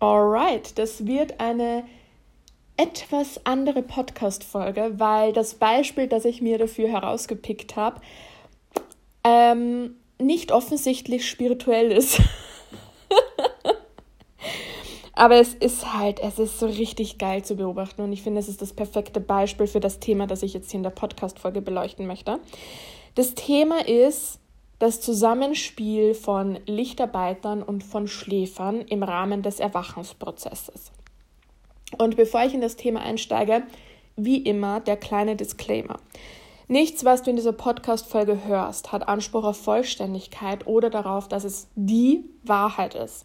Alright, das wird eine etwas andere Podcast-Folge, weil das Beispiel, das ich mir dafür herausgepickt habe, ähm, nicht offensichtlich spirituell ist. Aber es ist halt, es ist so richtig geil zu beobachten und ich finde, es ist das perfekte Beispiel für das Thema, das ich jetzt hier in der Podcast-Folge beleuchten möchte. Das Thema ist das Zusammenspiel von Lichtarbeitern und von Schläfern im Rahmen des Erwachensprozesses. Und bevor ich in das Thema einsteige, wie immer der kleine Disclaimer. Nichts, was du in dieser Podcast-Folge hörst, hat Anspruch auf Vollständigkeit oder darauf, dass es die Wahrheit ist.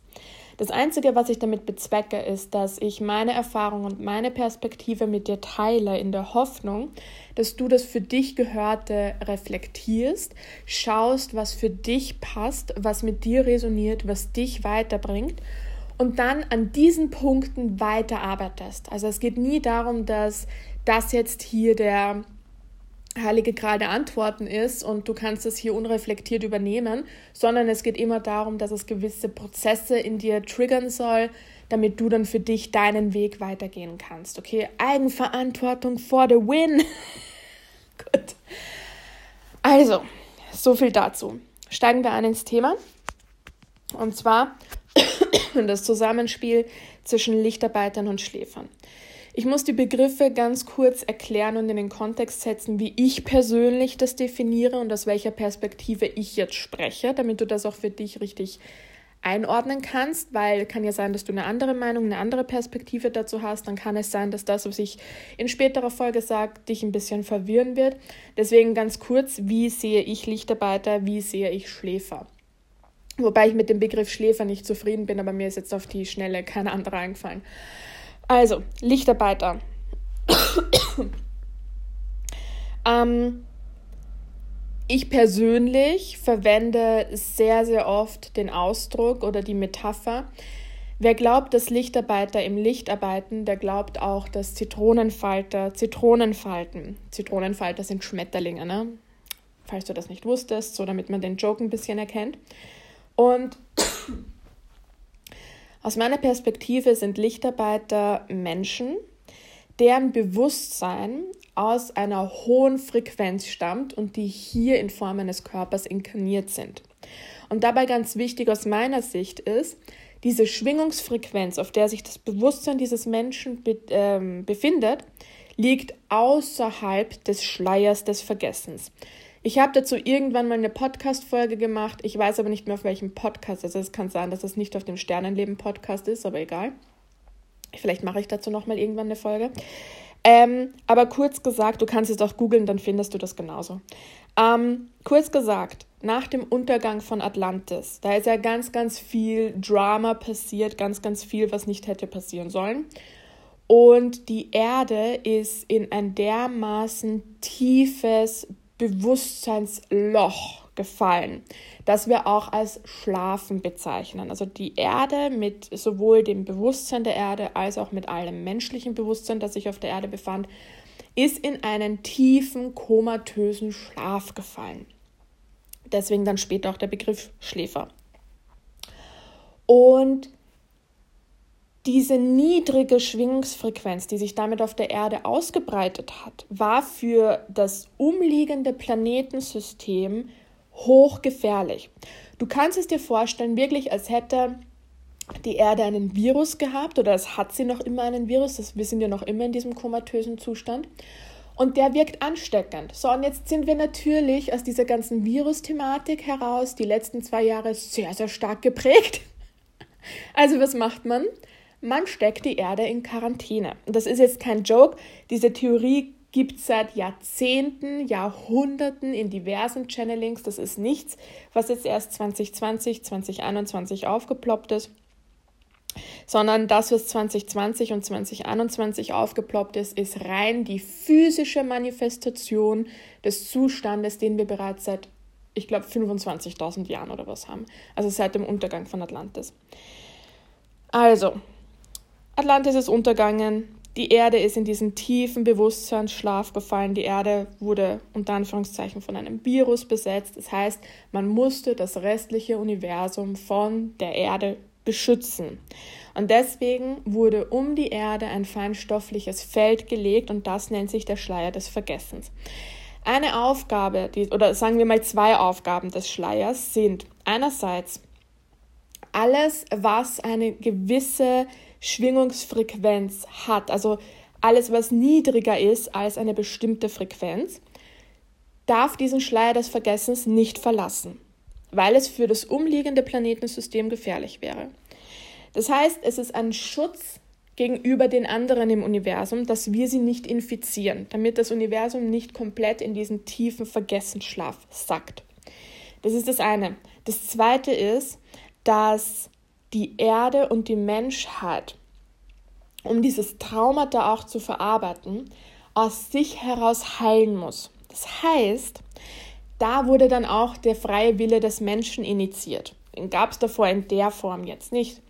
Das Einzige, was ich damit bezwecke, ist, dass ich meine Erfahrung und meine Perspektive mit dir teile, in der Hoffnung, dass du das für dich Gehörte reflektierst, schaust, was für dich passt, was mit dir resoniert, was dich weiterbringt und dann an diesen Punkten weiterarbeitest. Also es geht nie darum, dass das jetzt hier der heilige Gral der Antworten ist und du kannst es hier unreflektiert übernehmen, sondern es geht immer darum, dass es gewisse Prozesse in dir triggern soll, damit du dann für dich deinen Weg weitergehen kannst. Okay, Eigenverantwortung for the win. Gut. Also, so viel dazu. Steigen wir ein ins Thema. Und zwar das Zusammenspiel zwischen Lichtarbeitern und Schläfern. Ich muss die Begriffe ganz kurz erklären und in den Kontext setzen, wie ich persönlich das definiere und aus welcher Perspektive ich jetzt spreche, damit du das auch für dich richtig einordnen kannst, weil kann ja sein, dass du eine andere Meinung, eine andere Perspektive dazu hast, dann kann es sein, dass das, was ich in späterer Folge sage, dich ein bisschen verwirren wird. Deswegen ganz kurz, wie sehe ich Lichtarbeiter, wie sehe ich Schläfer? Wobei ich mit dem Begriff Schläfer nicht zufrieden bin, aber mir ist jetzt auf die Schnelle keine andere eingefallen. Also, Lichtarbeiter. ähm, ich persönlich verwende sehr, sehr oft den Ausdruck oder die Metapher. Wer glaubt, dass Lichtarbeiter im Licht arbeiten, der glaubt auch, dass Zitronenfalter Zitronen falten. Zitronenfalter sind Schmetterlinge, ne? Falls du das nicht wusstest, so damit man den Joke ein bisschen erkennt. Und aus meiner Perspektive sind Lichtarbeiter Menschen, deren Bewusstsein aus einer hohen Frequenz stammt und die hier in Form eines Körpers inkarniert sind. Und dabei ganz wichtig aus meiner Sicht ist, diese Schwingungsfrequenz, auf der sich das Bewusstsein dieses Menschen be äh, befindet, liegt außerhalb des Schleiers des Vergessens. Ich habe dazu irgendwann mal eine Podcast-Folge gemacht. Ich weiß aber nicht mehr auf welchem Podcast. Also es kann sein, dass es nicht auf dem Sternenleben-Podcast ist, aber egal. Vielleicht mache ich dazu nochmal irgendwann eine Folge. Ähm, aber kurz gesagt, du kannst es auch googeln, dann findest du das genauso. Ähm, kurz gesagt, nach dem Untergang von Atlantis, da ist ja ganz, ganz viel Drama passiert, ganz, ganz viel, was nicht hätte passieren sollen. Und die Erde ist in ein dermaßen tiefes Bewusstseinsloch gefallen, das wir auch als Schlafen bezeichnen. Also die Erde mit sowohl dem Bewusstsein der Erde als auch mit allem menschlichen Bewusstsein, das sich auf der Erde befand, ist in einen tiefen, komatösen Schlaf gefallen. Deswegen dann später auch der Begriff Schläfer. Und diese niedrige Schwingungsfrequenz, die sich damit auf der Erde ausgebreitet hat, war für das umliegende Planetensystem hochgefährlich. Du kannst es dir vorstellen, wirklich als hätte die Erde einen Virus gehabt oder es hat sie noch immer einen Virus, das, wir sind ja noch immer in diesem komatösen Zustand. Und der wirkt ansteckend. So, und jetzt sind wir natürlich aus dieser ganzen Virus-Thematik heraus die letzten zwei Jahre sehr, sehr stark geprägt. Also was macht man? Man steckt die Erde in Quarantäne. Das ist jetzt kein Joke. Diese Theorie gibt es seit Jahrzehnten, Jahrhunderten in diversen Channelings. Das ist nichts, was jetzt erst 2020, 2021 aufgeploppt ist, sondern das, was 2020 und 2021 aufgeploppt ist, ist rein die physische Manifestation des Zustandes, den wir bereits seit, ich glaube, 25.000 Jahren oder was haben. Also seit dem Untergang von Atlantis. Also, Atlantis ist untergangen, die Erde ist in diesen tiefen Bewusstseinsschlaf gefallen, die Erde wurde unter Anführungszeichen von einem Virus besetzt. Das heißt, man musste das restliche Universum von der Erde beschützen. Und deswegen wurde um die Erde ein feinstoffliches Feld gelegt und das nennt sich der Schleier des Vergessens. Eine Aufgabe, die, oder sagen wir mal zwei Aufgaben des Schleiers sind einerseits alles, was eine gewisse Schwingungsfrequenz hat, also alles, was niedriger ist als eine bestimmte Frequenz, darf diesen Schleier des Vergessens nicht verlassen, weil es für das umliegende Planetensystem gefährlich wäre. Das heißt, es ist ein Schutz gegenüber den anderen im Universum, dass wir sie nicht infizieren, damit das Universum nicht komplett in diesen tiefen Vergessensschlaf sackt. Das ist das eine. Das zweite ist, dass die Erde und die Menschheit, um dieses Traumata auch zu verarbeiten, aus sich heraus heilen muss. Das heißt, da wurde dann auch der freie Wille des Menschen initiiert. Den gab es davor in der Form jetzt nicht.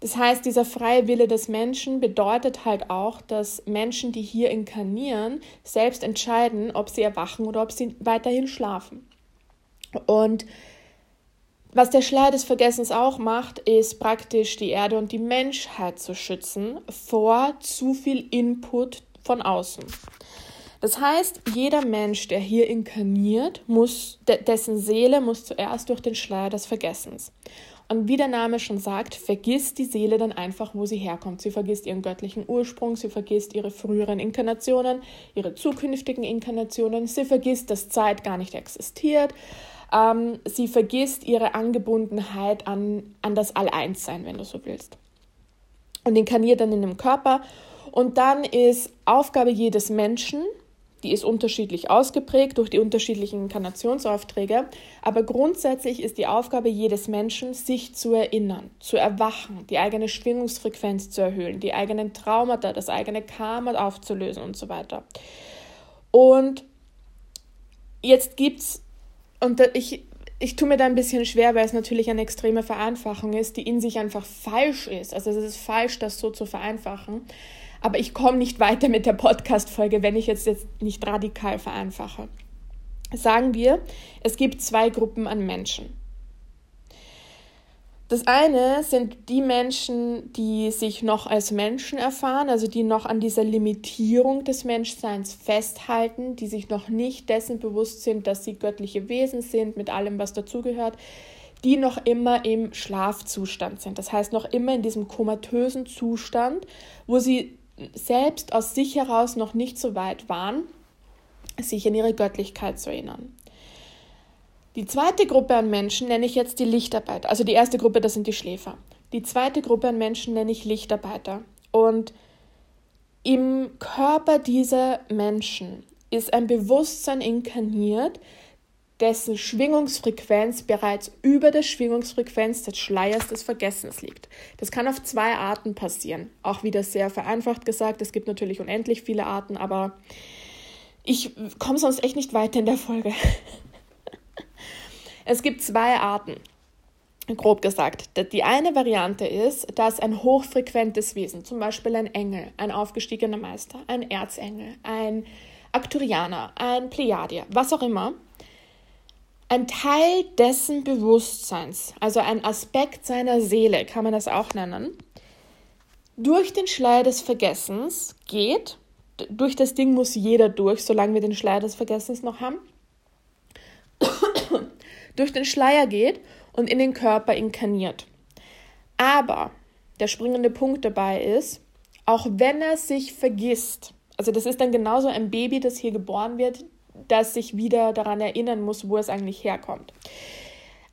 Das heißt, dieser freie Wille des Menschen bedeutet halt auch, dass Menschen, die hier inkarnieren, selbst entscheiden, ob sie erwachen oder ob sie weiterhin schlafen. Und was der Schleier des Vergessens auch macht, ist praktisch die Erde und die Menschheit zu schützen vor zu viel Input von außen. Das heißt, jeder Mensch, der hier inkarniert, muss, dessen Seele muss zuerst durch den Schleier des Vergessens. Und wie der Name schon sagt, vergisst die Seele dann einfach, wo sie herkommt. Sie vergisst ihren göttlichen Ursprung, sie vergisst ihre früheren Inkarnationen, ihre zukünftigen Inkarnationen, sie vergisst, dass Zeit gar nicht existiert, ähm, sie vergisst ihre Angebundenheit an, an das All-Eins-Sein, wenn du so willst. Und inkarniert dann in dem Körper. Und dann ist Aufgabe jedes Menschen, die ist unterschiedlich ausgeprägt durch die unterschiedlichen Inkarnationsaufträge, aber grundsätzlich ist die Aufgabe jedes Menschen, sich zu erinnern, zu erwachen, die eigene Schwingungsfrequenz zu erhöhen, die eigenen Traumata, das eigene Karma aufzulösen und so weiter. Und jetzt gibt's, und ich, ich tue mir da ein bisschen schwer, weil es natürlich eine extreme Vereinfachung ist, die in sich einfach falsch ist. Also es ist falsch, das so zu vereinfachen. Aber ich komme nicht weiter mit der Podcast-Folge, wenn ich jetzt, jetzt nicht radikal vereinfache. Sagen wir, es gibt zwei Gruppen an Menschen. Das eine sind die Menschen, die sich noch als Menschen erfahren, also die noch an dieser Limitierung des Menschseins festhalten, die sich noch nicht dessen bewusst sind, dass sie göttliche Wesen sind, mit allem, was dazugehört, die noch immer im Schlafzustand sind. Das heißt, noch immer in diesem komatösen Zustand, wo sie selbst aus sich heraus noch nicht so weit waren, sich an ihre Göttlichkeit zu erinnern. Die zweite Gruppe an Menschen nenne ich jetzt die Lichtarbeiter. Also die erste Gruppe, das sind die Schläfer. Die zweite Gruppe an Menschen nenne ich Lichtarbeiter. Und im Körper dieser Menschen ist ein Bewusstsein inkarniert, dessen Schwingungsfrequenz bereits über der Schwingungsfrequenz des Schleiers des Vergessens liegt. Das kann auf zwei Arten passieren. Auch wieder sehr vereinfacht gesagt, es gibt natürlich unendlich viele Arten, aber ich komme sonst echt nicht weiter in der Folge. es gibt zwei Arten, grob gesagt. Die eine Variante ist, dass ein hochfrequentes Wesen, zum Beispiel ein Engel, ein aufgestiegener Meister, ein Erzengel, ein Akturianer, ein Plejadier, was auch immer, ein Teil dessen Bewusstseins, also ein Aspekt seiner Seele, kann man das auch nennen, durch den Schleier des Vergessens geht. Durch das Ding muss jeder durch, solange wir den Schleier des Vergessens noch haben. Durch den Schleier geht und in den Körper inkarniert. Aber der springende Punkt dabei ist, auch wenn er sich vergisst, also das ist dann genauso ein Baby, das hier geboren wird, das sich wieder daran erinnern muss, wo es eigentlich herkommt.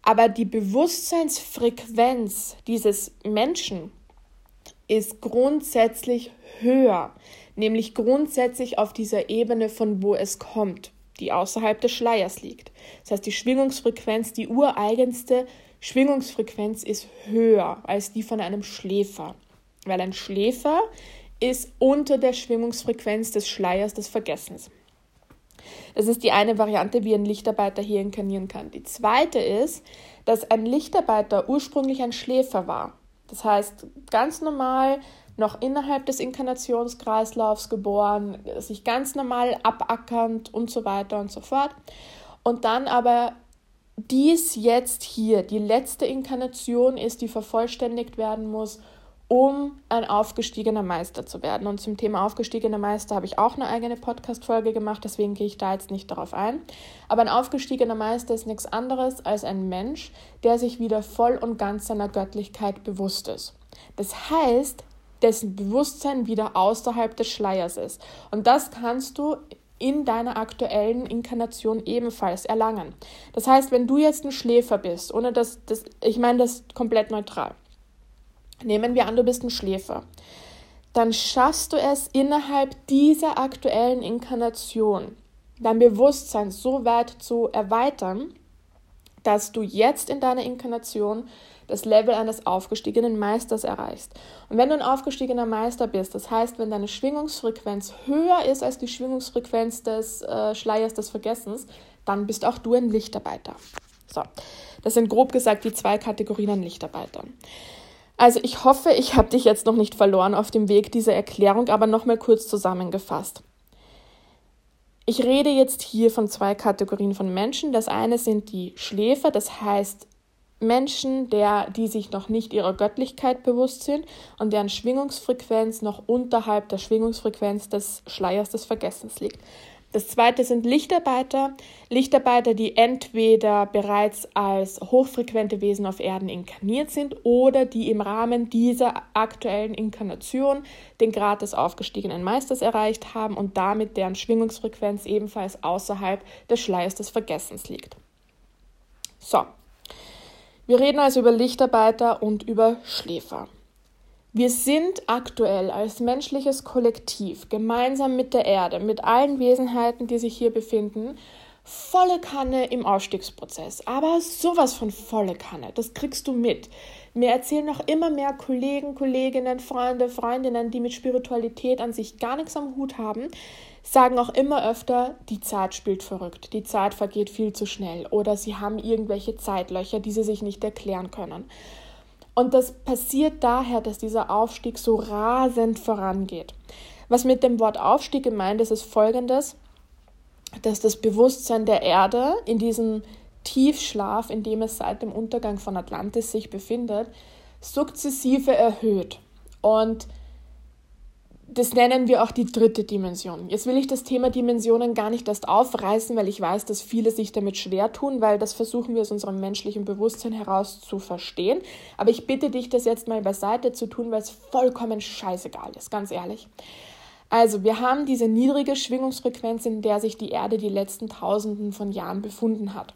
Aber die Bewusstseinsfrequenz dieses Menschen ist grundsätzlich höher, nämlich grundsätzlich auf dieser Ebene, von wo es kommt, die außerhalb des Schleiers liegt. Das heißt, die Schwingungsfrequenz, die ureigenste Schwingungsfrequenz ist höher als die von einem Schläfer, weil ein Schläfer ist unter der Schwingungsfrequenz des Schleiers des Vergessens. Das ist die eine Variante, wie ein Lichtarbeiter hier inkarnieren kann. Die zweite ist, dass ein Lichtarbeiter ursprünglich ein Schläfer war. Das heißt, ganz normal noch innerhalb des Inkarnationskreislaufs geboren, sich ganz normal abackernd und so weiter und so fort. Und dann aber dies jetzt hier die letzte Inkarnation ist, die vervollständigt werden muss, um ein aufgestiegener Meister zu werden. Und zum Thema aufgestiegener Meister habe ich auch eine eigene Podcast-Folge gemacht, deswegen gehe ich da jetzt nicht darauf ein. Aber ein aufgestiegener Meister ist nichts anderes als ein Mensch, der sich wieder voll und ganz seiner Göttlichkeit bewusst ist. Das heißt, dessen Bewusstsein wieder außerhalb des Schleiers ist. Und das kannst du in deiner aktuellen Inkarnation ebenfalls erlangen. Das heißt, wenn du jetzt ein Schläfer bist, ohne dass das, ich meine das komplett neutral. Nehmen wir an, du bist ein Schläfer. Dann schaffst du es innerhalb dieser aktuellen Inkarnation, dein Bewusstsein so weit zu erweitern, dass du jetzt in deiner Inkarnation das Level eines aufgestiegenen Meisters erreichst. Und wenn du ein aufgestiegener Meister bist, das heißt, wenn deine Schwingungsfrequenz höher ist als die Schwingungsfrequenz des äh, Schleiers des Vergessens, dann bist auch du ein Lichtarbeiter. So, das sind grob gesagt die zwei Kategorien an Lichtarbeitern. Also ich hoffe, ich habe dich jetzt noch nicht verloren auf dem Weg dieser Erklärung, aber nochmal kurz zusammengefasst. Ich rede jetzt hier von zwei Kategorien von Menschen. Das eine sind die Schläfer, das heißt Menschen, der, die sich noch nicht ihrer Göttlichkeit bewusst sind und deren Schwingungsfrequenz noch unterhalb der Schwingungsfrequenz des Schleiers des Vergessens liegt. Das zweite sind Lichtarbeiter. Lichtarbeiter, die entweder bereits als hochfrequente Wesen auf Erden inkarniert sind oder die im Rahmen dieser aktuellen Inkarnation den Grad des aufgestiegenen Meisters erreicht haben und damit deren Schwingungsfrequenz ebenfalls außerhalb des Schleiers des Vergessens liegt. So, wir reden also über Lichtarbeiter und über Schläfer. Wir sind aktuell als menschliches Kollektiv gemeinsam mit der Erde, mit allen Wesenheiten, die sich hier befinden, volle Kanne im Aufstiegsprozess. Aber sowas von volle Kanne, das kriegst du mit. Mir erzählen noch immer mehr Kollegen, Kolleginnen, Freunde, Freundinnen, die mit Spiritualität an sich gar nichts am Hut haben, sagen auch immer öfter, die Zeit spielt verrückt, die Zeit vergeht viel zu schnell oder sie haben irgendwelche Zeitlöcher, die sie sich nicht erklären können. Und das passiert daher, dass dieser Aufstieg so rasend vorangeht. Was mit dem Wort Aufstieg gemeint ist, ist folgendes, dass das Bewusstsein der Erde in diesem Tiefschlaf, in dem es seit dem Untergang von Atlantis sich befindet, sukzessive erhöht. Und das nennen wir auch die dritte Dimension. Jetzt will ich das Thema Dimensionen gar nicht erst aufreißen, weil ich weiß, dass viele sich damit schwer tun, weil das versuchen wir aus unserem menschlichen Bewusstsein heraus zu verstehen. Aber ich bitte dich, das jetzt mal beiseite zu tun, weil es vollkommen scheißegal ist, ganz ehrlich. Also, wir haben diese niedrige Schwingungsfrequenz, in der sich die Erde die letzten Tausenden von Jahren befunden hat.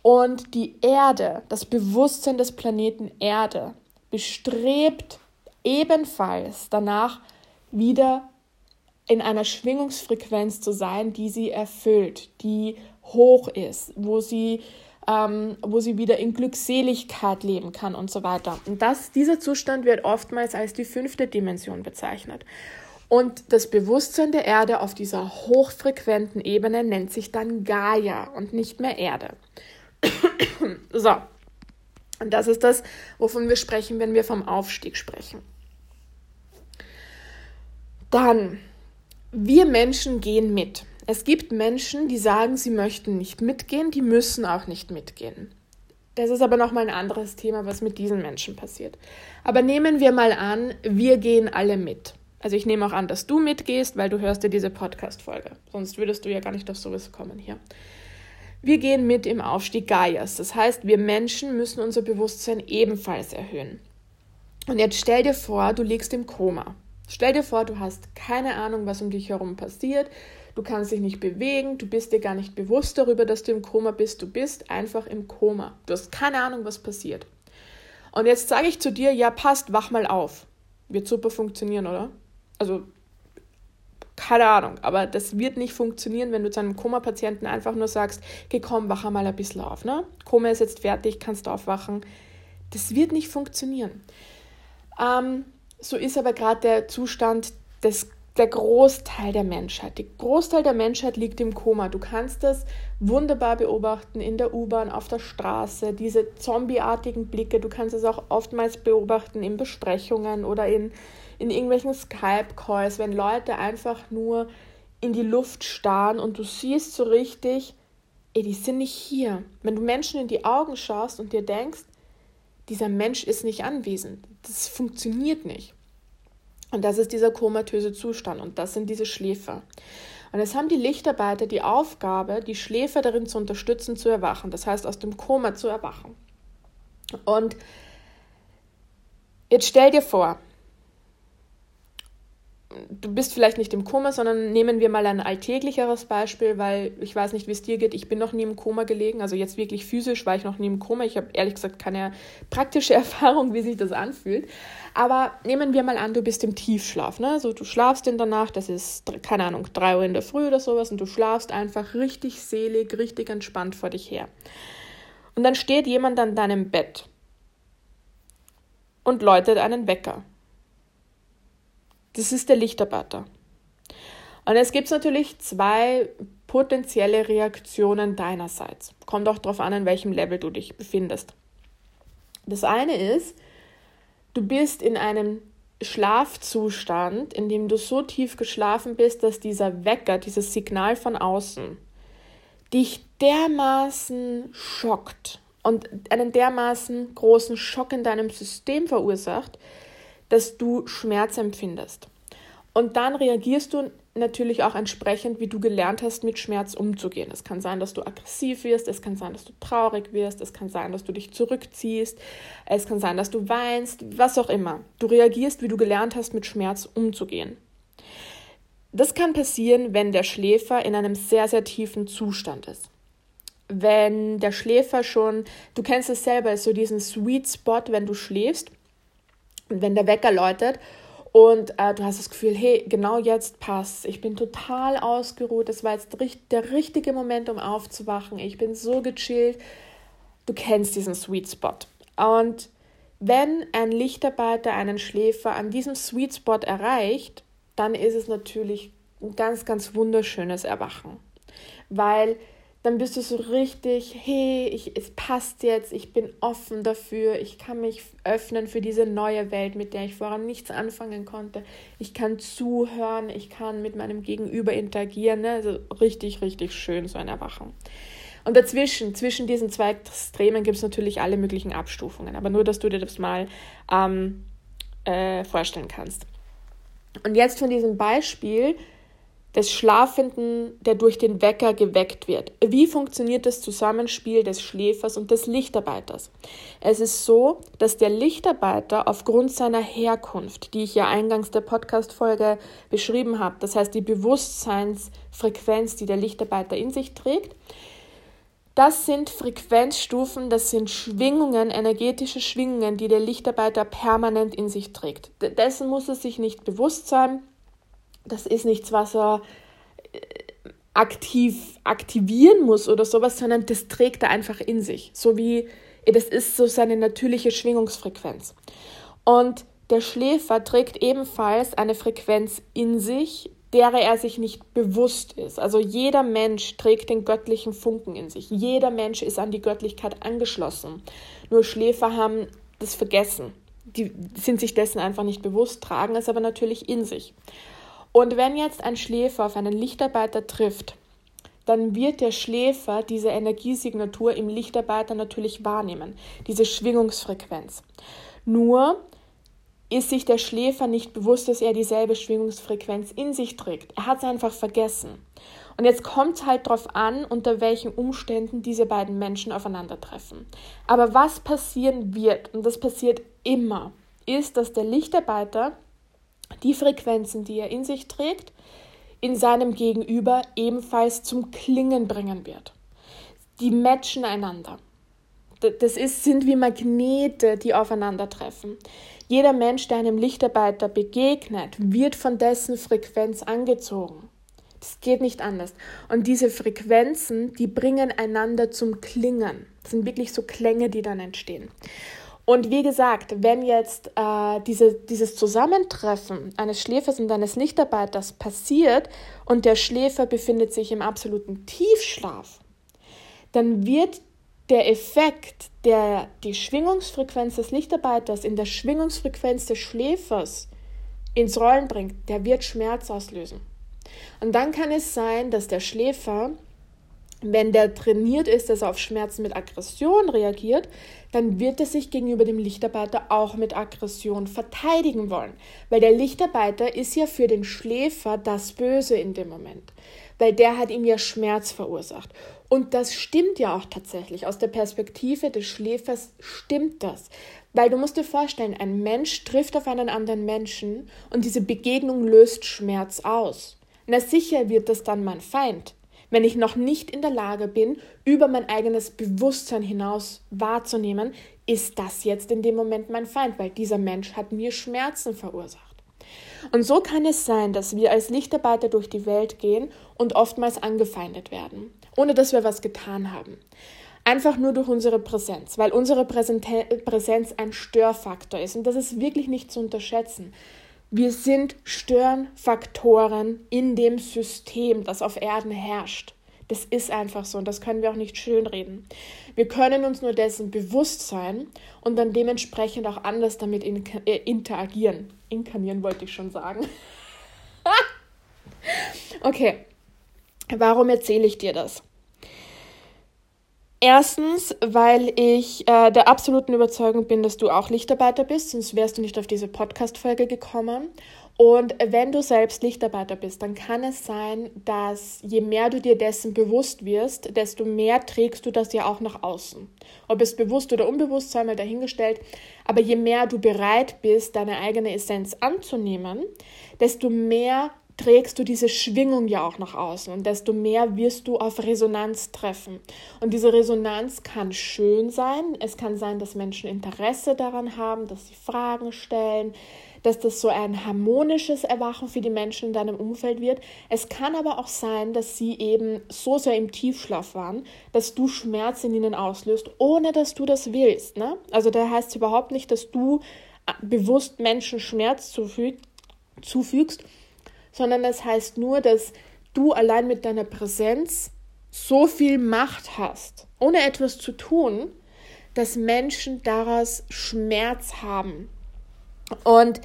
Und die Erde, das Bewusstsein des Planeten Erde, bestrebt ebenfalls danach, wieder in einer Schwingungsfrequenz zu sein, die sie erfüllt, die hoch ist, wo sie, ähm, wo sie wieder in Glückseligkeit leben kann und so weiter. Und das, dieser Zustand wird oftmals als die fünfte Dimension bezeichnet. Und das Bewusstsein der Erde auf dieser hochfrequenten Ebene nennt sich dann Gaia und nicht mehr Erde. so, und das ist das, wovon wir sprechen, wenn wir vom Aufstieg sprechen. Dann, wir Menschen gehen mit. Es gibt Menschen, die sagen, sie möchten nicht mitgehen, die müssen auch nicht mitgehen. Das ist aber nochmal ein anderes Thema, was mit diesen Menschen passiert. Aber nehmen wir mal an, wir gehen alle mit. Also ich nehme auch an, dass du mitgehst, weil du hörst ja diese Podcast-Folge. Sonst würdest du ja gar nicht auf sowas kommen hier. Wir gehen mit im Aufstieg Gaias. Das heißt, wir Menschen müssen unser Bewusstsein ebenfalls erhöhen. Und jetzt stell dir vor, du liegst im Koma. Stell dir vor, du hast keine Ahnung, was um dich herum passiert. Du kannst dich nicht bewegen, du bist dir gar nicht bewusst darüber, dass du im Koma bist. Du bist einfach im Koma. Du hast keine Ahnung, was passiert. Und jetzt sage ich zu dir, ja, passt, wach mal auf. Wird super funktionieren, oder? Also, keine Ahnung, aber das wird nicht funktionieren, wenn du zu einem Koma-Patienten einfach nur sagst, okay, komm, wach mal ein bisschen auf, ne? Koma ist jetzt fertig, kannst aufwachen. Das wird nicht funktionieren. Ähm, so ist aber gerade der Zustand des der Großteil der Menschheit. Der Großteil der Menschheit liegt im Koma. Du kannst das wunderbar beobachten in der U-Bahn, auf der Straße, diese zombieartigen Blicke. Du kannst es auch oftmals beobachten in Besprechungen oder in, in irgendwelchen Skype-Calls, wenn Leute einfach nur in die Luft starren und du siehst so richtig, ey, die sind nicht hier. Wenn du Menschen in die Augen schaust und dir denkst, dieser Mensch ist nicht anwesend. Das funktioniert nicht. Und das ist dieser komatöse Zustand und das sind diese Schläfer. Und es haben die Lichtarbeiter die Aufgabe, die Schläfer darin zu unterstützen, zu erwachen. Das heißt, aus dem Koma zu erwachen. Und jetzt stell dir vor, du bist vielleicht nicht im Koma, sondern nehmen wir mal ein alltäglicheres Beispiel, weil ich weiß nicht, wie es dir geht. Ich bin noch nie im Koma gelegen, also jetzt wirklich physisch war ich noch nie im Koma. Ich habe ehrlich gesagt keine praktische Erfahrung, wie sich das anfühlt. Aber nehmen wir mal an, du bist im Tiefschlaf. Ne? Also du schlafst in der Nacht, das ist, keine Ahnung, drei Uhr in der Früh oder sowas und du schlafst einfach richtig selig, richtig entspannt vor dich her. Und dann steht jemand an deinem Bett und läutet einen Wecker. Das ist der Lichtarbeiter. Und es gibt natürlich zwei potenzielle Reaktionen deinerseits. Kommt auch darauf an, in welchem Level du dich befindest. Das eine ist, du bist in einem Schlafzustand, in dem du so tief geschlafen bist, dass dieser Wecker, dieses Signal von außen, dich dermaßen schockt und einen dermaßen großen Schock in deinem System verursacht, dass du Schmerz empfindest. Und dann reagierst du natürlich auch entsprechend, wie du gelernt hast, mit Schmerz umzugehen. Es kann sein, dass du aggressiv wirst, es kann sein, dass du traurig wirst, es kann sein, dass du dich zurückziehst, es kann sein, dass du weinst, was auch immer. Du reagierst, wie du gelernt hast, mit Schmerz umzugehen. Das kann passieren, wenn der Schläfer in einem sehr, sehr tiefen Zustand ist. Wenn der Schläfer schon, du kennst es selber, so diesen Sweet Spot, wenn du schläfst, wenn der Wecker läutet und äh, du hast das Gefühl, hey, genau jetzt passt, ich bin total ausgeruht, das war jetzt der richtige Moment, um aufzuwachen, ich bin so gechillt, du kennst diesen Sweet Spot. Und wenn ein Lichtarbeiter einen Schläfer an diesem Sweet Spot erreicht, dann ist es natürlich ein ganz, ganz wunderschönes Erwachen. Weil dann bist du so richtig, hey, ich, es passt jetzt, ich bin offen dafür, ich kann mich öffnen für diese neue Welt, mit der ich vorher nichts anfangen konnte. Ich kann zuhören, ich kann mit meinem Gegenüber interagieren. Ne? Also richtig, richtig schön, so ein Erwachen. Und dazwischen, zwischen diesen zwei Extremen gibt es natürlich alle möglichen Abstufungen, aber nur, dass du dir das mal ähm, äh, vorstellen kannst. Und jetzt von diesem Beispiel, des Schlafenden, der durch den Wecker geweckt wird. Wie funktioniert das Zusammenspiel des Schläfers und des Lichtarbeiters? Es ist so, dass der Lichtarbeiter aufgrund seiner Herkunft, die ich ja eingangs der Podcast-Folge beschrieben habe, das heißt die Bewusstseinsfrequenz, die der Lichtarbeiter in sich trägt, das sind Frequenzstufen, das sind Schwingungen, energetische Schwingungen, die der Lichtarbeiter permanent in sich trägt. Dessen muss er sich nicht bewusst sein das ist nichts, was er äh, aktiv aktivieren muss oder sowas, sondern das trägt er einfach in sich. So wie, das ist so seine natürliche Schwingungsfrequenz. Und der Schläfer trägt ebenfalls eine Frequenz in sich, derer er sich nicht bewusst ist. Also jeder Mensch trägt den göttlichen Funken in sich. Jeder Mensch ist an die Göttlichkeit angeschlossen. Nur Schläfer haben das vergessen. Die sind sich dessen einfach nicht bewusst, tragen es aber natürlich in sich. Und wenn jetzt ein Schläfer auf einen Lichtarbeiter trifft, dann wird der Schläfer diese Energiesignatur im Lichtarbeiter natürlich wahrnehmen, diese Schwingungsfrequenz. Nur ist sich der Schläfer nicht bewusst, dass er dieselbe Schwingungsfrequenz in sich trägt. Er hat es einfach vergessen. Und jetzt kommt es halt darauf an, unter welchen Umständen diese beiden Menschen aufeinandertreffen. Aber was passieren wird, und das passiert immer, ist, dass der Lichtarbeiter die Frequenzen, die er in sich trägt, in seinem Gegenüber ebenfalls zum Klingen bringen wird. Die matchen einander. Das ist, sind wie Magnete, die aufeinandertreffen. Jeder Mensch, der einem Lichtarbeiter begegnet, wird von dessen Frequenz angezogen. Das geht nicht anders. Und diese Frequenzen, die bringen einander zum Klingen. Das sind wirklich so Klänge, die dann entstehen. Und wie gesagt, wenn jetzt äh, diese, dieses Zusammentreffen eines Schläfers und eines Lichtarbeiters passiert und der Schläfer befindet sich im absoluten Tiefschlaf, dann wird der Effekt, der die Schwingungsfrequenz des Lichtarbeiters in der Schwingungsfrequenz des Schläfers ins Rollen bringt, der wird Schmerz auslösen. Und dann kann es sein, dass der Schläfer wenn der trainiert ist, dass er auf Schmerzen mit Aggression reagiert, dann wird er sich gegenüber dem Lichtarbeiter auch mit Aggression verteidigen wollen. Weil der Lichtarbeiter ist ja für den Schläfer das Böse in dem Moment. Weil der hat ihm ja Schmerz verursacht. Und das stimmt ja auch tatsächlich. Aus der Perspektive des Schläfers stimmt das. Weil du musst dir vorstellen, ein Mensch trifft auf einen anderen Menschen und diese Begegnung löst Schmerz aus. Na sicher wird das dann mein Feind wenn ich noch nicht in der Lage bin, über mein eigenes Bewusstsein hinaus wahrzunehmen, ist das jetzt in dem Moment mein Feind, weil dieser Mensch hat mir Schmerzen verursacht. Und so kann es sein, dass wir als Lichtarbeiter durch die Welt gehen und oftmals angefeindet werden, ohne dass wir was getan haben. Einfach nur durch unsere Präsenz, weil unsere Präsenz ein Störfaktor ist. Und das ist wirklich nicht zu unterschätzen. Wir sind Störfaktoren in dem System, das auf Erden herrscht. Das ist einfach so und das können wir auch nicht schönreden. Wir können uns nur dessen bewusst sein und dann dementsprechend auch anders damit in, äh, interagieren. Inkarnieren wollte ich schon sagen. okay, warum erzähle ich dir das? Erstens, weil ich äh, der absoluten Überzeugung bin, dass du auch Lichtarbeiter bist, sonst wärst du nicht auf diese Podcast-Folge gekommen. Und wenn du selbst Lichtarbeiter bist, dann kann es sein, dass je mehr du dir dessen bewusst wirst, desto mehr trägst du das ja auch nach außen. Ob es bewusst oder unbewusst sei mal dahingestellt, aber je mehr du bereit bist, deine eigene Essenz anzunehmen, desto mehr trägst du diese Schwingung ja auch nach außen und desto mehr wirst du auf Resonanz treffen. Und diese Resonanz kann schön sein. Es kann sein, dass Menschen Interesse daran haben, dass sie Fragen stellen, dass das so ein harmonisches Erwachen für die Menschen in deinem Umfeld wird. Es kann aber auch sein, dass sie eben so sehr im Tiefschlaf waren, dass du Schmerz in ihnen auslöst, ohne dass du das willst. Ne? Also da heißt es überhaupt nicht, dass du bewusst Menschen Schmerz zufügst sondern das heißt nur, dass du allein mit deiner Präsenz so viel Macht hast, ohne etwas zu tun, dass Menschen daraus Schmerz haben. Und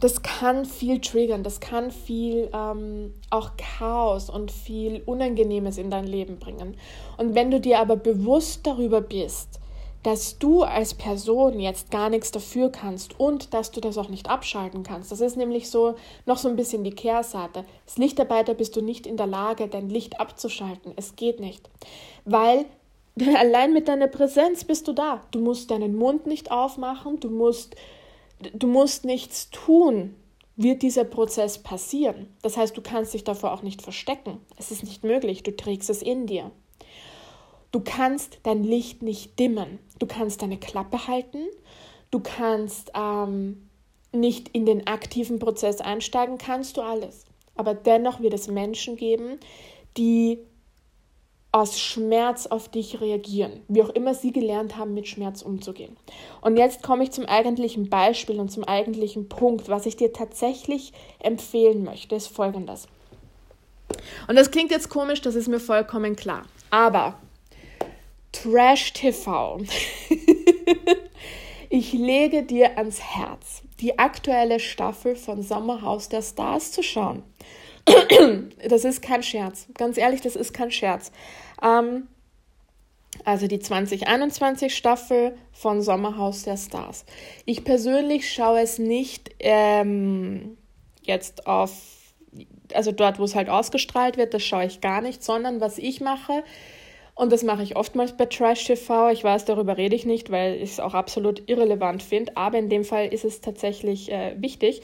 das kann viel triggern, das kann viel ähm, auch Chaos und viel Unangenehmes in dein Leben bringen. Und wenn du dir aber bewusst darüber bist, dass du als Person jetzt gar nichts dafür kannst und dass du das auch nicht abschalten kannst. Das ist nämlich so noch so ein bisschen die Kehrseite. Als Lichtarbeiter bist du nicht in der Lage, dein Licht abzuschalten. Es geht nicht, weil allein mit deiner Präsenz bist du da. Du musst deinen Mund nicht aufmachen, du musst du musst nichts tun. Wird dieser Prozess passieren? Das heißt, du kannst dich davor auch nicht verstecken. Es ist nicht möglich, du trägst es in dir. Du kannst dein Licht nicht dimmen. Du kannst deine Klappe halten. Du kannst ähm, nicht in den aktiven Prozess einsteigen, kannst du alles. Aber dennoch wird es Menschen geben, die aus Schmerz auf dich reagieren, wie auch immer sie gelernt haben, mit Schmerz umzugehen. Und jetzt komme ich zum eigentlichen Beispiel und zum eigentlichen Punkt, was ich dir tatsächlich empfehlen möchte, ist folgendes. Und das klingt jetzt komisch, das ist mir vollkommen klar. Aber Trash TV. ich lege dir ans Herz, die aktuelle Staffel von Sommerhaus der Stars zu schauen. das ist kein Scherz. Ganz ehrlich, das ist kein Scherz. Ähm, also die 2021 Staffel von Sommerhaus der Stars. Ich persönlich schaue es nicht ähm, jetzt auf, also dort, wo es halt ausgestrahlt wird, das schaue ich gar nicht, sondern was ich mache, und das mache ich oftmals bei Trash TV. Ich weiß, darüber rede ich nicht, weil ich es auch absolut irrelevant finde. Aber in dem Fall ist es tatsächlich äh, wichtig.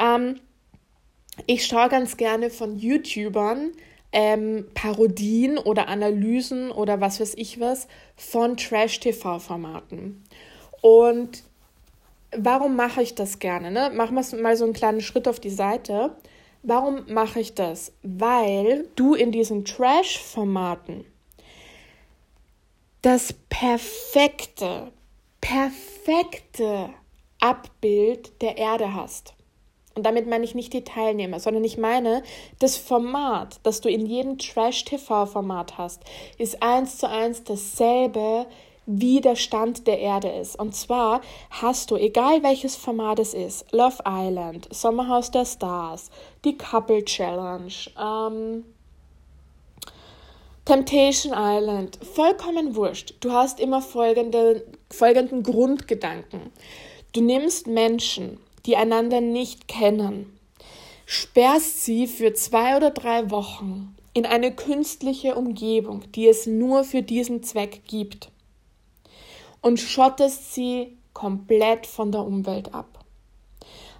Ähm, ich schaue ganz gerne von YouTubern ähm, Parodien oder Analysen oder was weiß ich was von Trash-TV-Formaten. Und warum mache ich das gerne? Ne? Machen wir mal so einen kleinen Schritt auf die Seite. Warum mache ich das? Weil du in diesen Trash-Formaten das perfekte, perfekte Abbild der Erde hast. Und damit meine ich nicht die Teilnehmer, sondern ich meine, das Format, das du in jedem Trash-TV-Format hast, ist eins zu eins dasselbe, wie der Stand der Erde ist. Und zwar hast du, egal welches Format es ist, Love Island, Sommerhaus der Stars, die Couple Challenge, ähm, Temptation Island, vollkommen wurscht. Du hast immer folgende, folgenden Grundgedanken. Du nimmst Menschen, die einander nicht kennen, sperrst sie für zwei oder drei Wochen in eine künstliche Umgebung, die es nur für diesen Zweck gibt, und schottest sie komplett von der Umwelt ab.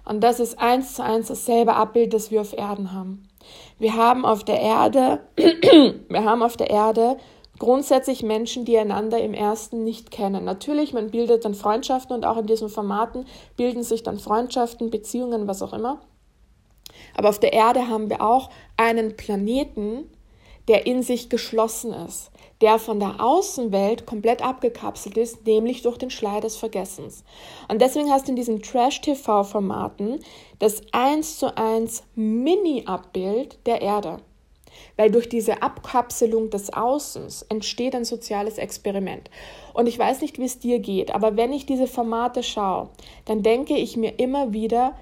Und das ist eins zu eins dasselbe Abbild, das wir auf Erden haben. Wir haben auf der Erde, wir haben auf der Erde grundsätzlich Menschen, die einander im ersten nicht kennen. Natürlich, man bildet dann Freundschaften und auch in diesen Formaten bilden sich dann Freundschaften, Beziehungen, was auch immer. Aber auf der Erde haben wir auch einen Planeten, der in sich geschlossen ist, der von der Außenwelt komplett abgekapselt ist, nämlich durch den Schleier des Vergessens. Und deswegen hast du in diesen Trash-TV-Formaten das 1 zu 1 Mini-Abbild der Erde. Weil durch diese Abkapselung des Außens entsteht ein soziales Experiment. Und ich weiß nicht, wie es dir geht, aber wenn ich diese Formate schaue, dann denke ich mir immer wieder,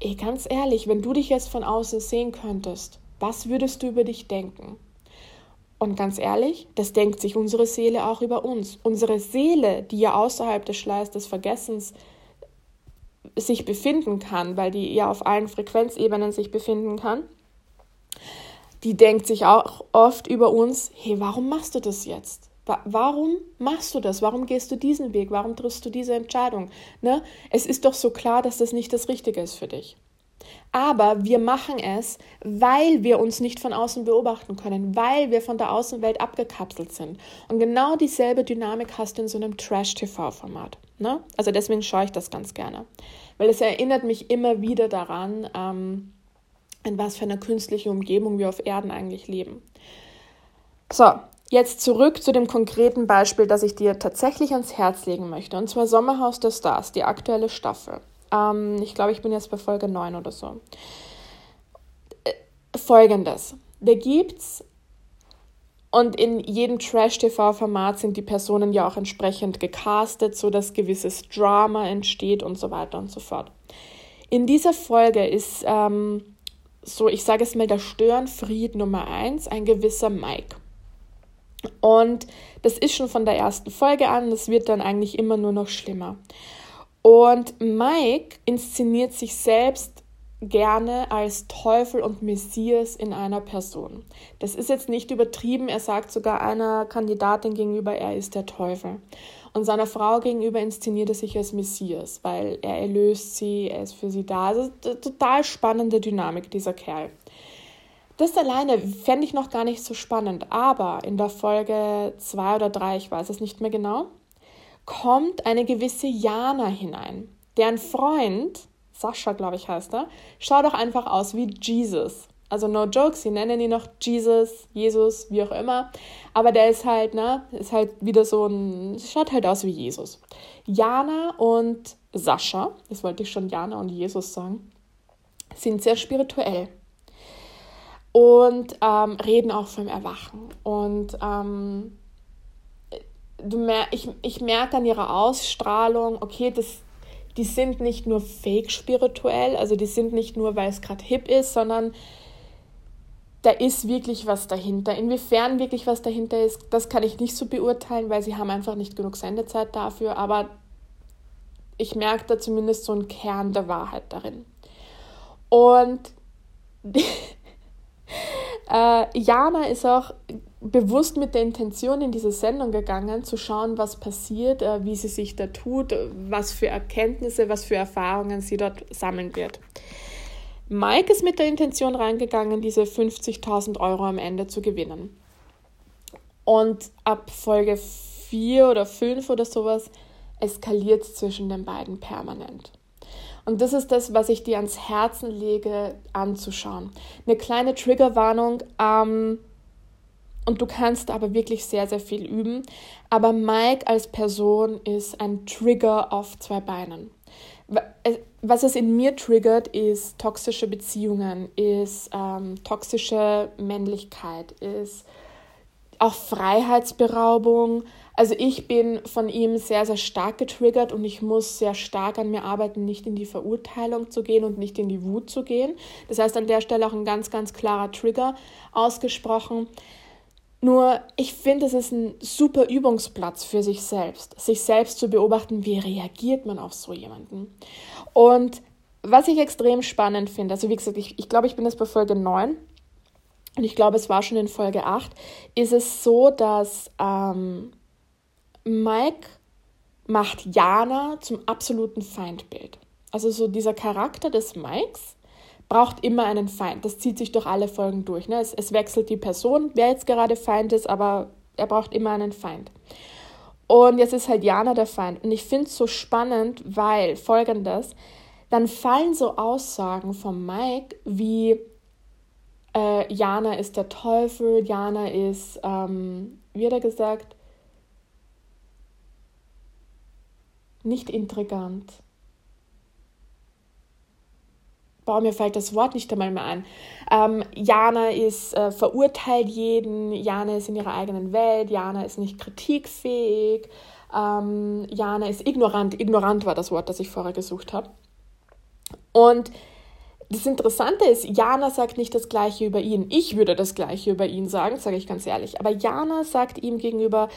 ey, ganz ehrlich, wenn du dich jetzt von außen sehen könntest, was würdest du über dich denken? Und ganz ehrlich, das denkt sich unsere Seele auch über uns. Unsere Seele, die ja außerhalb des Schleiers des Vergessens sich befinden kann, weil die ja auf allen Frequenzebenen sich befinden kann, die denkt sich auch oft über uns, hey, warum machst du das jetzt? Warum machst du das? Warum gehst du diesen Weg? Warum triffst du diese Entscheidung? Ne? Es ist doch so klar, dass das nicht das Richtige ist für dich. Aber wir machen es, weil wir uns nicht von außen beobachten können, weil wir von der Außenwelt abgekapselt sind. Und genau dieselbe Dynamik hast du in so einem Trash-TV-Format. Ne? Also deswegen schaue ich das ganz gerne. Weil es erinnert mich immer wieder daran, ähm, in was für einer künstlichen Umgebung wir auf Erden eigentlich leben. So, jetzt zurück zu dem konkreten Beispiel, das ich dir tatsächlich ans Herz legen möchte. Und zwar Sommerhaus der Stars, die aktuelle Staffel. Ähm, ich glaube, ich bin jetzt bei Folge 9 oder so. Äh, Folgendes. Da gibt's und in jedem Trash-TV-Format sind die Personen ja auch entsprechend gecastet, sodass gewisses Drama entsteht und so weiter und so fort. In dieser Folge ist ähm, so, ich sage es mal, der Störenfried Nummer 1, ein gewisser Mike. Und das ist schon von der ersten Folge an, das wird dann eigentlich immer nur noch schlimmer. Und Mike inszeniert sich selbst gerne als Teufel und Messias in einer Person. Das ist jetzt nicht übertrieben, er sagt sogar einer Kandidatin gegenüber, er ist der Teufel. Und seiner Frau gegenüber inszeniert er sich als Messias, weil er erlöst sie, er ist für sie da. Also total spannende Dynamik, dieser Kerl. Das alleine fände ich noch gar nicht so spannend, aber in der Folge zwei oder drei, ich weiß es nicht mehr genau, kommt eine gewisse Jana hinein. Deren Freund, Sascha, glaube ich, heißt er, schaut doch einfach aus wie Jesus. Also no joke, sie nennen ihn noch Jesus, Jesus, wie auch immer. Aber der ist halt, ne, ist halt wieder so ein, schaut halt aus wie Jesus. Jana und Sascha, das wollte ich schon Jana und Jesus sagen, sind sehr spirituell und ähm, reden auch vom Erwachen. Und ähm, du mer ich, ich merke an ihrer Ausstrahlung, okay, das, die sind nicht nur fake spirituell, also die sind nicht nur, weil es gerade hip ist, sondern da ist wirklich was dahinter. Inwiefern wirklich was dahinter ist, das kann ich nicht so beurteilen, weil sie haben einfach nicht genug Sendezeit dafür, aber ich merke da zumindest so einen Kern der Wahrheit darin. Und äh, Jana ist auch bewusst mit der Intention in diese Sendung gegangen, zu schauen, was passiert, äh, wie sie sich da tut, was für Erkenntnisse, was für Erfahrungen sie dort sammeln wird. Mike ist mit der Intention reingegangen, diese 50.000 Euro am Ende zu gewinnen. Und ab Folge 4 oder 5 oder sowas eskaliert es zwischen den beiden permanent. Und das ist das, was ich dir ans Herzen lege, anzuschauen. Eine kleine Triggerwarnung. Ähm, und du kannst aber wirklich sehr, sehr viel üben. Aber Mike als Person ist ein Trigger auf zwei Beinen. Was es in mir triggert, ist toxische Beziehungen, ist ähm, toxische Männlichkeit, ist auch Freiheitsberaubung. Also ich bin von ihm sehr, sehr stark getriggert und ich muss sehr stark an mir arbeiten, nicht in die Verurteilung zu gehen und nicht in die Wut zu gehen. Das heißt an der Stelle auch ein ganz, ganz klarer Trigger ausgesprochen. Nur ich finde, es ist ein super Übungsplatz für sich selbst, sich selbst zu beobachten, wie reagiert man auf so jemanden. Und was ich extrem spannend finde, also wie gesagt, ich, ich glaube, ich bin jetzt bei Folge 9 und ich glaube, es war schon in Folge 8, ist es so, dass ähm, Mike macht Jana zum absoluten Feindbild. Also so dieser Charakter des Mikes braucht immer einen Feind. Das zieht sich durch alle Folgen durch. Ne? Es, es wechselt die Person, wer jetzt gerade Feind ist, aber er braucht immer einen Feind. Und jetzt ist halt Jana der Feind. Und ich finde es so spannend, weil folgendes, dann fallen so Aussagen von Mike wie äh, Jana ist der Teufel, Jana ist, ähm, wie hat er gesagt, nicht intrigant boah, mir fällt das Wort nicht einmal mehr ein. Ähm, Jana ist, äh, verurteilt jeden, Jana ist in ihrer eigenen Welt, Jana ist nicht kritikfähig, ähm, Jana ist ignorant. Ignorant war das Wort, das ich vorher gesucht habe. Und das Interessante ist, Jana sagt nicht das Gleiche über ihn. Ich würde das Gleiche über ihn sagen, sage ich ganz ehrlich. Aber Jana sagt ihm gegenüber,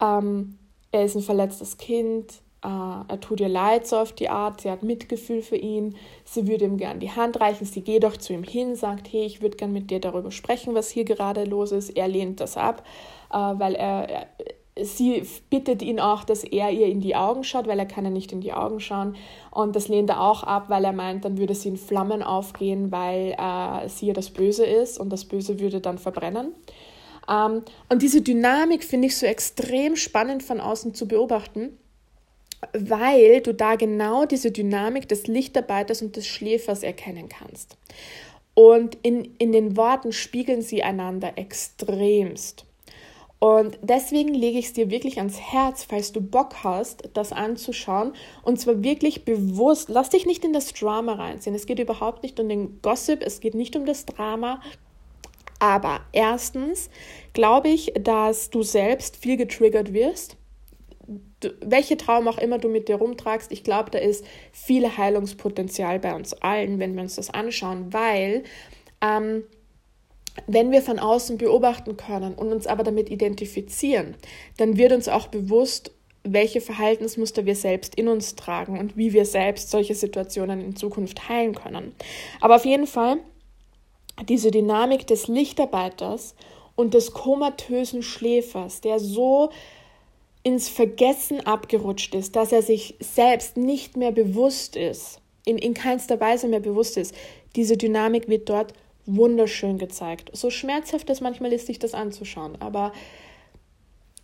ähm, er ist ein verletztes Kind, äh, er tut ihr leid so auf die Art, sie hat Mitgefühl für ihn, sie würde ihm gern die Hand reichen, sie geht doch zu ihm hin, sagt, hey, ich würde gern mit dir darüber sprechen, was hier gerade los ist. Er lehnt das ab, äh, weil er, sie bittet ihn auch, dass er ihr in die Augen schaut, weil er kann ja nicht in die Augen schauen. Und das lehnt er auch ab, weil er meint, dann würde sie in Flammen aufgehen, weil äh, sie ja das Böse ist und das Böse würde dann verbrennen. Ähm, und diese Dynamik finde ich so extrem spannend von außen zu beobachten weil du da genau diese Dynamik des Lichtarbeiters und des Schläfers erkennen kannst. Und in, in den Worten spiegeln sie einander extremst. Und deswegen lege ich es dir wirklich ans Herz, falls du Bock hast, das anzuschauen. Und zwar wirklich bewusst. Lass dich nicht in das Drama reinziehen. Es geht überhaupt nicht um den Gossip, es geht nicht um das Drama. Aber erstens glaube ich, dass du selbst viel getriggert wirst welche Traum auch immer du mit dir rumtragst, ich glaube, da ist viel Heilungspotenzial bei uns allen, wenn wir uns das anschauen, weil ähm, wenn wir von außen beobachten können und uns aber damit identifizieren, dann wird uns auch bewusst, welche Verhaltensmuster wir selbst in uns tragen und wie wir selbst solche Situationen in Zukunft heilen können. Aber auf jeden Fall, diese Dynamik des Lichtarbeiters und des komatösen Schläfers, der so ins Vergessen abgerutscht ist, dass er sich selbst nicht mehr bewusst ist, in, in keinster Weise mehr bewusst ist. Diese Dynamik wird dort wunderschön gezeigt. So schmerzhaft es manchmal ist, sich das anzuschauen, aber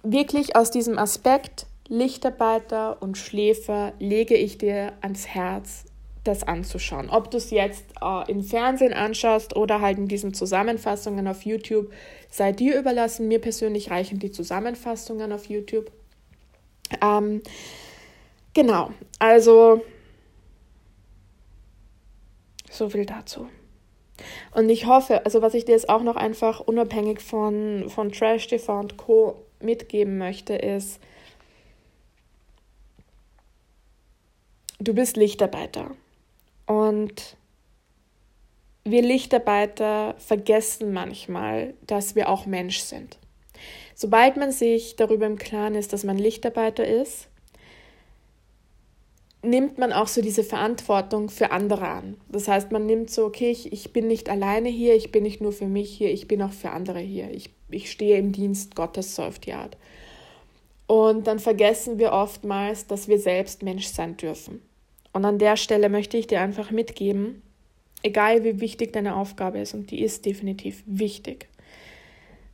wirklich aus diesem Aspekt Lichtarbeiter und Schläfer lege ich dir ans Herz, das anzuschauen. Ob du es jetzt äh, im Fernsehen anschaust oder halt in diesen Zusammenfassungen auf YouTube, sei dir überlassen. Mir persönlich reichen die Zusammenfassungen auf YouTube. Ähm, genau, also so viel dazu. Und ich hoffe, also was ich dir jetzt auch noch einfach unabhängig von, von Trash TV und Co. mitgeben möchte, ist, du bist Lichtarbeiter. Und wir Lichtarbeiter vergessen manchmal, dass wir auch Mensch sind. Sobald man sich darüber im Klaren ist, dass man Lichtarbeiter ist, nimmt man auch so diese Verantwortung für andere an. Das heißt, man nimmt so, okay, ich, ich bin nicht alleine hier, ich bin nicht nur für mich hier, ich bin auch für andere hier. Ich, ich stehe im Dienst Gottes so auf die Art. Und dann vergessen wir oftmals, dass wir selbst Mensch sein dürfen. Und an der Stelle möchte ich dir einfach mitgeben, egal wie wichtig deine Aufgabe ist, und die ist definitiv wichtig,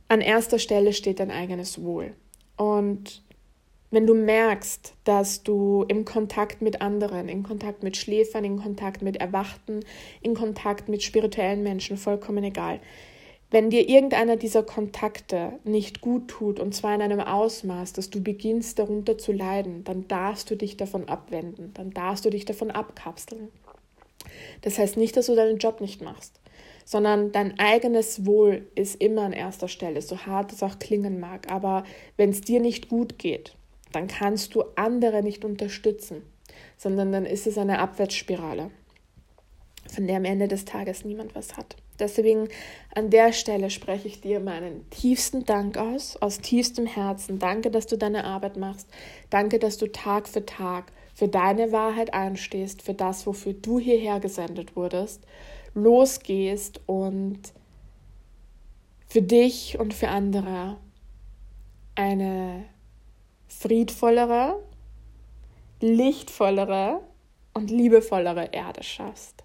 an erster Stelle steht dein eigenes Wohl. Und wenn du merkst, dass du im Kontakt mit anderen, in Kontakt mit Schläfern, in Kontakt mit Erwachten, in Kontakt mit spirituellen Menschen, vollkommen egal, wenn dir irgendeiner dieser Kontakte nicht gut tut, und zwar in einem Ausmaß, dass du beginnst darunter zu leiden, dann darfst du dich davon abwenden, dann darfst du dich davon abkapseln. Das heißt nicht, dass du deinen Job nicht machst sondern dein eigenes Wohl ist immer an erster Stelle, so hart es auch klingen mag. Aber wenn es dir nicht gut geht, dann kannst du andere nicht unterstützen, sondern dann ist es eine Abwärtsspirale. von der am Ende des Tages niemand was hat. Deswegen an der Stelle spreche ich dir meinen tiefsten Dank aus, aus tiefstem Herzen. Danke, dass du deine Arbeit machst. Danke, dass du Tag für Tag für deine Wahrheit einstehst, für das, wofür du hierher gesendet wurdest, losgehst und für dich und für andere eine friedvollere, lichtvollere und liebevollere Erde schaffst.